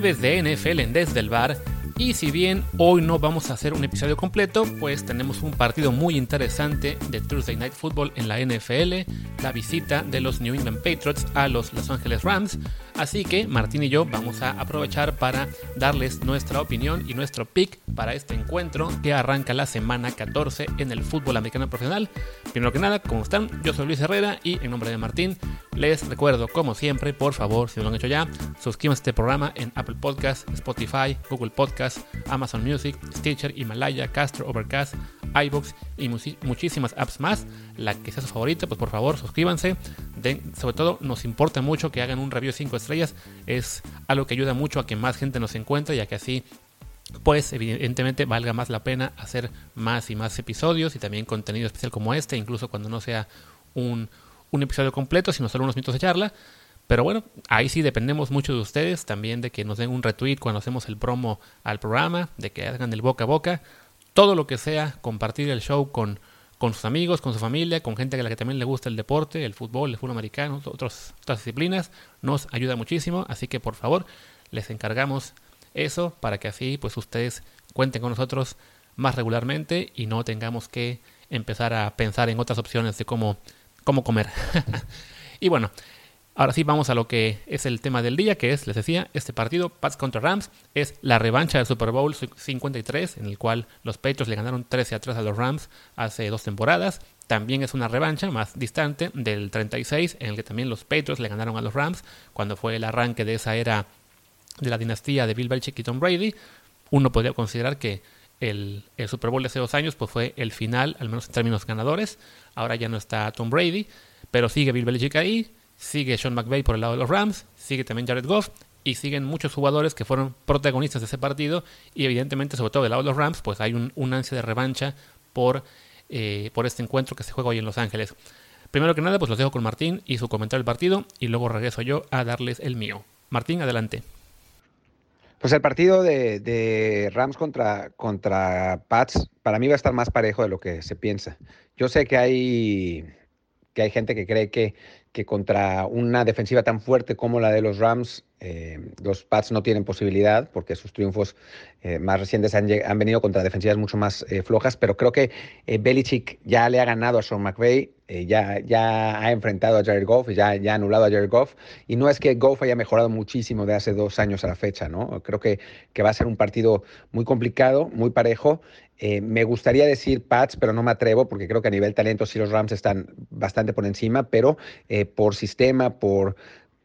jueves de NFL en Desde el Bar. Y si bien hoy no vamos a hacer un episodio completo, pues tenemos un partido muy interesante de Thursday Night Football en la NFL, la visita de los New England Patriots a los Los Angeles Rams. Así que Martín y yo vamos a aprovechar para darles nuestra opinión y nuestro pick para este encuentro que arranca la semana 14 en el fútbol americano profesional. Primero que nada, ¿cómo están? Yo soy Luis Herrera y en nombre de Martín les recuerdo, como siempre, por favor, si no lo han hecho ya, suscríbanse a este programa en Apple Podcasts, Spotify, Google Podcasts Amazon Music, Stitcher, Himalaya, Castro, Overcast, iBox y muchísimas apps más. La que sea su favorita, pues por favor suscríbanse. sobre todo nos importa mucho que hagan un review de 5 estrellas. Es algo que ayuda mucho a que más gente nos encuentre, ya que así pues evidentemente valga más la pena hacer más y más episodios y también contenido especial como este, incluso cuando no sea un, un episodio completo, sino solo unos minutos de charla. Pero bueno, ahí sí dependemos mucho de ustedes, también de que nos den un retweet cuando hacemos el promo al programa, de que hagan el boca a boca, todo lo que sea, compartir el show con, con sus amigos, con su familia, con gente a la que también le gusta el deporte, el fútbol, el fútbol americano, otras disciplinas, nos ayuda muchísimo, así que por favor les encargamos eso para que así pues ustedes cuenten con nosotros más regularmente y no tengamos que empezar a pensar en otras opciones de cómo, cómo comer. y bueno, Ahora sí, vamos a lo que es el tema del día, que es, les decía, este partido, Pats contra Rams, es la revancha del Super Bowl 53, en el cual los Patriots le ganaron 13 a 3 a los Rams hace dos temporadas. También es una revancha más distante del 36, en el que también los Patriots le ganaron a los Rams, cuando fue el arranque de esa era de la dinastía de Bill Belichick y Tom Brady. Uno podría considerar que el, Super Bowl de hace dos años pues fue el final, al menos en términos ganadores. Ahora ya no está Tom Brady, pero sigue Bill Belichick ahí sigue Sean McVay por el lado de los Rams, sigue también Jared Goff y siguen muchos jugadores que fueron protagonistas de ese partido y evidentemente sobre todo del lado de los Rams pues hay un, ansia de revancha por, eh, por este encuentro que se juega hoy en Los Ángeles. Primero que nada pues los dejo con Martín y su comentario del partido y luego regreso yo a darles el mío. Martín, adelante. Pues el partido de, de, Rams contra, contra Pats para mí va a estar más parejo de lo que se piensa. Yo sé que hay, que hay gente que cree que que contra una defensiva tan fuerte como la de los Rams, eh, los Pats no tienen posibilidad porque sus triunfos eh, más recientes han, venido contra defensivas mucho más eh, flojas, pero creo que Belichick ya le ha ganado a Sean McVay, ya, ha enfrentado a Jared Goff, ya, ya ha anulado a Jared Goff, y no es que Goff haya mejorado muchísimo de hace dos años a la fecha, ¿no? Creo que va a ser un partido muy complicado, muy parejo. me gustaría decir Pats, pero no me atrevo porque creo que a nivel talento sí los Rams están bastante por encima, pero por sistema, por,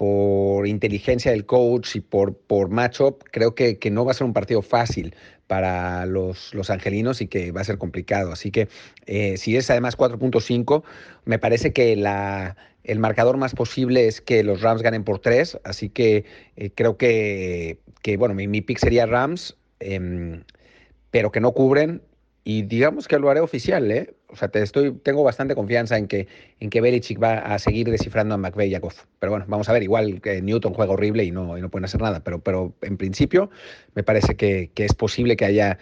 por inteligencia del coach y por, por matchup, creo que, que, no va a ser un partido fácil para los, los angelinos y que va a ser complicado. Así que eh, si es además 4.5, me parece que la, el marcador más posible es que los Rams ganen por 3. Así que eh, creo que, que, bueno, mi, pick sería Rams, em, pero que no cubren y digamos que lo haré oficial, ¿eh? O sea, te estoy, tengo bastante confianza en que, en que Belichick va a seguir descifrando a McVeigh y a Goff. Pero bueno, vamos a ver, igual Newton juega horrible y no, y no pueden hacer nada, pero, pero en principio me parece que, que es posible que haya...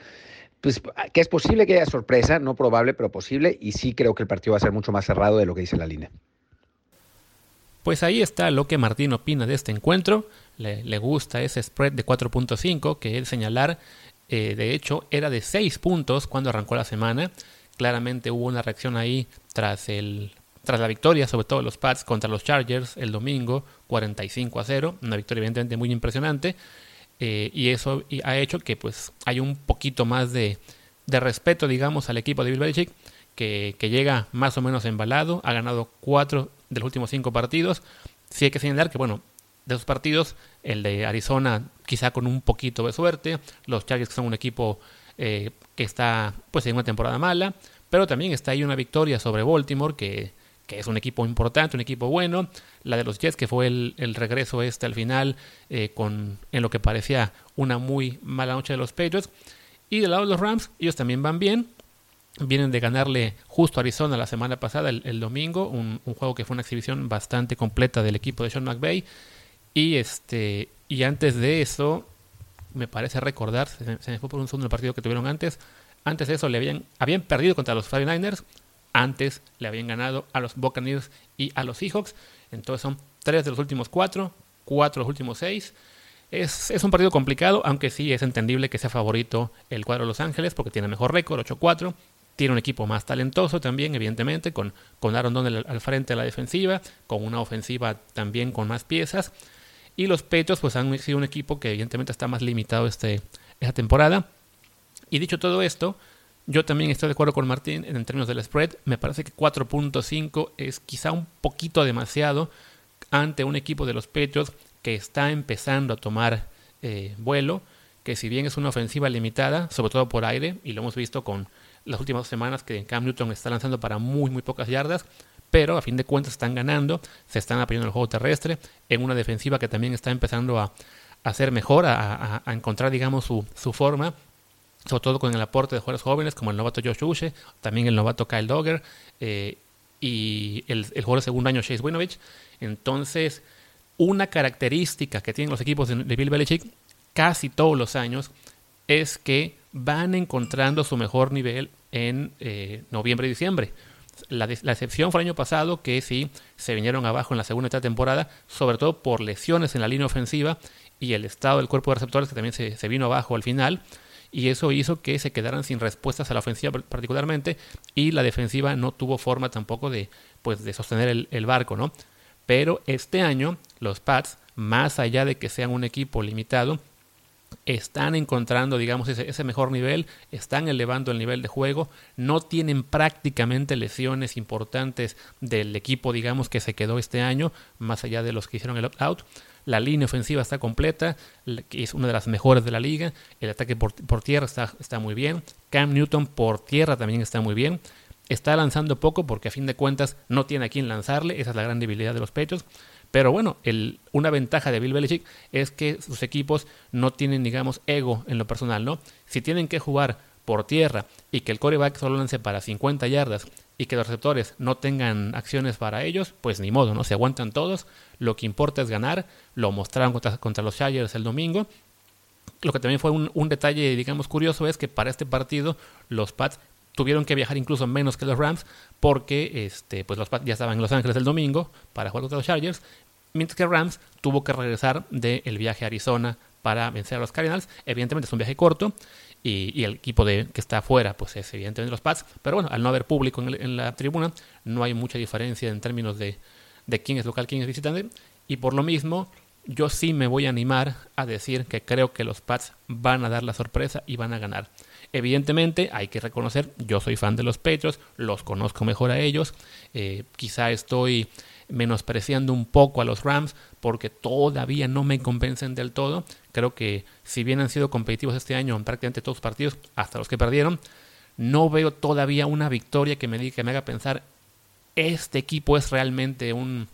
Pues, que es posible que haya sorpresa, no probable, pero posible, y sí creo que el partido va a ser mucho más cerrado de lo que dice la línea. Pues ahí está lo que Martín opina de este encuentro. Le, le gusta ese spread de 4.5 que él señalar eh, de hecho, era de 6 puntos cuando arrancó la semana. Claramente hubo una reacción ahí tras, el, tras la victoria, sobre todo los Pats contra los Chargers el domingo, 45 a 0. Una victoria evidentemente muy impresionante. Eh, y eso ha hecho que pues hay un poquito más de, de respeto, digamos, al equipo de Bill Belichick, que, que, llega más o menos embalado. Ha ganado 4 de los últimos 5 partidos. Sí hay que señalar que, bueno, de esos partidos, el de Arizona quizá con un poquito de suerte, los Chargers que son un equipo eh, que está pues en una temporada mala, pero también está ahí una victoria sobre Baltimore que, que es un equipo importante, un equipo bueno, la de los Jets que fue el, el regreso este al final eh, con en lo que parecía una muy mala noche de los Patriots. Y del lado de los Rams ellos también van bien, Vienen de ganarle justo a Arizona la semana pasada, el, domingo, un, un, juego que fue una exhibición bastante completa del equipo de Sean McVay. Y este y antes de eso, me parece recordar, se, me fue por un segundo el partido que tuvieron antes. Antes de eso le habían, habían perdido contra los 49ers. Antes le habían ganado a los Buccaneers y a los Seahawks. Entonces son tres de los últimos cuatro, cuatro de los últimos seis. Es, es, un partido complicado, aunque sí es entendible que sea favorito el cuadro de Los Ángeles porque tiene mejor récord, 8-4. Tiene un equipo más talentoso también, evidentemente, con, con Aaron Donald al frente de la defensiva, con una ofensiva también con más piezas. Y los Patriots pues han sido un equipo que evidentemente está más limitado este, esta temporada. Y dicho todo esto, yo también estoy de acuerdo con Martín en términos del spread. Me parece que 4.5 es quizá un poquito demasiado ante un equipo de los Patriots que está empezando a tomar eh, vuelo, que si bien es una ofensiva limitada, sobre todo por aire, y lo hemos visto con las últimas semanas que Cam Newton está lanzando para muy muy pocas yardas, pero a fin de cuentas están ganando, se están apoyando el juego terrestre, en una defensiva que también está empezando a, hacer mejor, a, encontrar digamos su, su, forma, sobre todo con el aporte de jugadores jóvenes como el novato Josh Uche, también el novato Kyle Dogger eh, y el, jugador de segundo año Chase Winovich. Entonces, una característica que tienen los equipos de, Bill Belichick casi todos los años es que van encontrando su mejor nivel en eh, noviembre y diciembre. La, excepción fue el año pasado, que sí se vinieron abajo en la segunda temporada, sobre todo por lesiones en la línea ofensiva y el estado del cuerpo de receptores que también se, vino abajo al final. Y eso hizo que se quedaran sin respuestas a la ofensiva particularmente y la defensiva no tuvo forma tampoco de, pues, de sostener el, el barco, ¿no? Pero este año los Pats, más allá de que sean un equipo limitado, están encontrando, digamos, ese, mejor nivel, están elevando el nivel de juego, no tienen prácticamente lesiones importantes del equipo, digamos, que se quedó este año, más allá de los que hicieron el opt-out. La línea ofensiva está completa, es una de las mejores de la liga. El ataque por, tierra está, muy bien. Cam Newton por tierra también está muy bien. Está lanzando poco porque a fin de cuentas no tiene a quién lanzarle. Esa es la gran debilidad de los pechos. Pero bueno, el, una ventaja de Bill Belichick es que sus equipos no tienen, digamos, ego en lo personal, ¿no? Si tienen que jugar por tierra y que el coreback solo lance para 50 yardas y que los receptores no tengan acciones para ellos, pues ni modo, ¿no? Se aguantan todos. Lo que importa es ganar. Lo mostraron contra, contra los Chargers el domingo. Lo que también fue un, un, detalle, digamos, curioso es que para este partido los Pats tuvieron que viajar incluso menos que los Rams porque este, pues los ya estaban en Los Ángeles el domingo para jugar contra los Chargers, mientras que Rams tuvo que regresar del viaje a Arizona para vencer a los Cardinals. Evidentemente es un viaje corto y, el equipo de, que está afuera pues es evidentemente los Pats, pero bueno, al no haber público en, la tribuna no hay mucha diferencia en términos de, de quién es local, quién es visitante y por lo mismo yo sí me voy a animar a decir que creo que los Pats van a dar la sorpresa y van a ganar. Evidentemente, hay que reconocer, yo soy fan de los Patriots, los conozco mejor a ellos, eh, quizá estoy menospreciando un poco a los Rams porque todavía no me convencen del todo. Creo que si bien han sido competitivos este año en prácticamente todos los partidos, hasta los que perdieron, no veo todavía una victoria que me, diga, que me haga pensar este equipo es realmente un,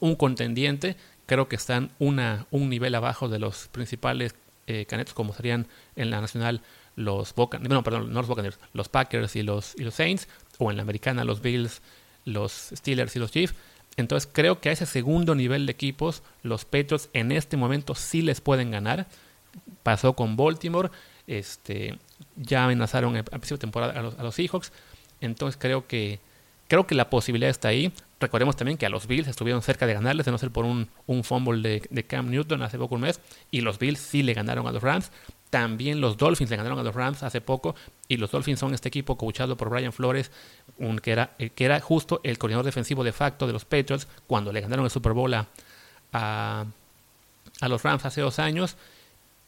un contendiente. Creo que están un nivel abajo de los principales eh, canetos como serían en la nacional los no, perdón, no los Buccaneers, los Packers y los, y los Saints, o en la americana los Bills, los Steelers y los Chiefs. Entonces creo que a ese segundo nivel de equipos, los Patriots en este momento sí les pueden ganar. Pasó con Baltimore, este, ya amenazaron a principio de temporada a los, a los Seahawks. Entonces creo que creo que la posibilidad está ahí. Recordemos también que a los Bills estuvieron cerca de ganarles, de no ser por un, un fumble de, de, Cam Newton hace poco un mes, y los Bills sí le ganaron a los Rams. También los Dolphins le ganaron a los Rams hace poco y los Dolphins son este equipo coachado por Brian Flores, que, era, eh, que era justo el coordinador defensivo de facto de los Patriots cuando le ganaron el Super Bowl a, a, los Rams hace dos años.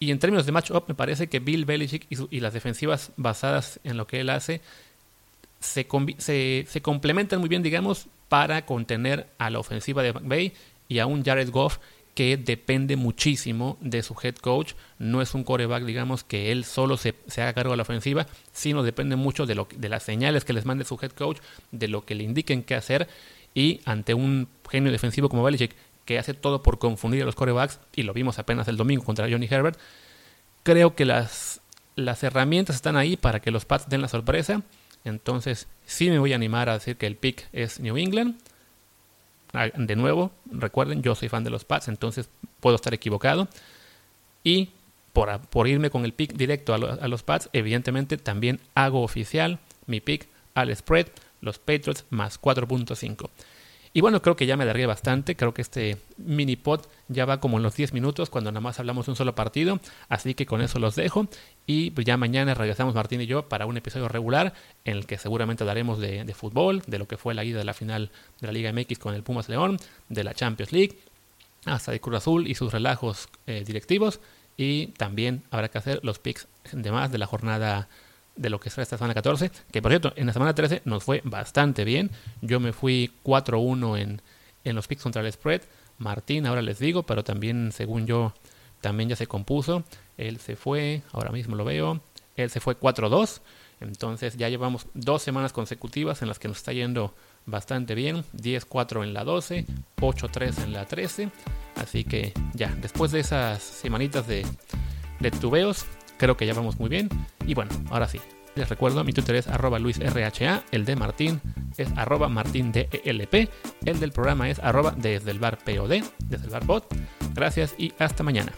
Y en términos de matchup, me parece que Bill Belichick y, las defensivas basadas en lo que él hace se, se, se, complementan muy bien, digamos, para contener a la ofensiva de McVay y a un Jared Goff que depende muchísimo de su head coach. No es un coreback, digamos, que él solo se, haga cargo de la ofensiva, sino depende mucho de, lo, de las señales que les mande su head coach, de lo que le indiquen qué hacer. Y ante un genio defensivo como Belichick, que hace todo por confundir a los corebacks, y lo vimos apenas el domingo contra Johnny Herbert, creo que las, las herramientas están ahí para que los Pats den la sorpresa. Entonces, sí me voy a animar a decir que el pick es New England. Ah, de nuevo, recuerden, yo soy fan de los Pats, entonces puedo estar equivocado. Y por, por irme con el pick directo a, a, los Pats, evidentemente también hago oficial mi pick al spread, los Patriots más 4.5. Y bueno, creo que ya me alargué bastante. Creo que este mini pod ya va como en los 10 minutos cuando nada más hablamos un solo partido. Así que con eso los dejo. Y pues ya mañana regresamos Martín y yo para un episodio regular en el que seguramente hablaremos de, fútbol, de lo que fue la ida de la final de la Liga MX con el Pumas León, de la Champions League, hasta de Cruz Azul y sus relajos eh, directivos. Y también habrá que hacer los picks de más de la jornada de lo que será esta semana 14, que por cierto, en la semana 13 nos fue bastante bien. Yo me fui 4-1 en, en los picks contra el spread. Martín, ahora les digo, pero también, según yo, también ya se compuso. Él se fue, ahora mismo lo veo, él se fue 4-2. Entonces ya llevamos dos semanas consecutivas en las que nos está yendo bastante bien. 10-4 en la 12, 8-3 en la 13. Así que ya, después de esas semanitas de, de tubeos, creo que ya vamos muy bien. Y bueno, ahora sí. Les recuerdo, mi Twitter es arroba luisrha, el de Martín es arroba martindelp, el del programa es arroba desde el bar POD, desde el bar bot. Gracias y hasta mañana.